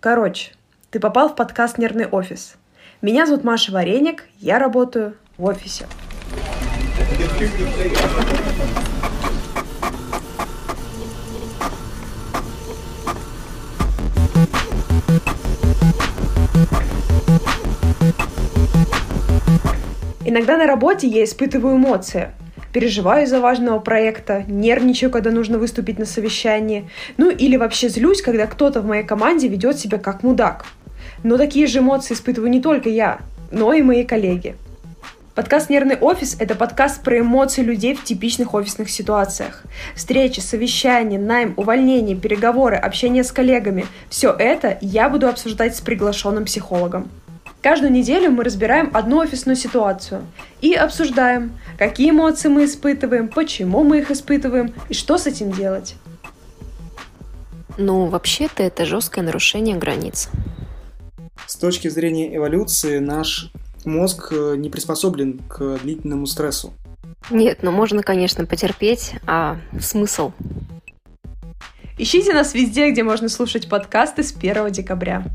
Короче, ты попал в подкаст «Нервный офис». Меня зовут Маша Вареник, я работаю в офисе. Иногда на работе я испытываю эмоции. Переживаю из-за важного проекта, нервничаю, когда нужно выступить на совещании, ну или вообще злюсь, когда кто-то в моей команде ведет себя как мудак. Но такие же эмоции испытываю не только я, но и мои коллеги. Подкаст «Нервный офис» — это подкаст про эмоции людей в типичных офисных ситуациях. Встречи, совещания, найм, увольнение, переговоры, общение с коллегами — все это я буду обсуждать с приглашенным психологом. Каждую неделю мы разбираем одну офисную ситуацию и обсуждаем, какие эмоции мы испытываем, почему мы их испытываем и что с этим делать. Ну, вообще-то это жесткое нарушение границ. С точки зрения эволюции наш мозг э, не приспособлен к длительному стрессу. Нет, ну можно, конечно, потерпеть, а смысл? Ищите нас везде, где можно слушать подкасты с 1 декабря.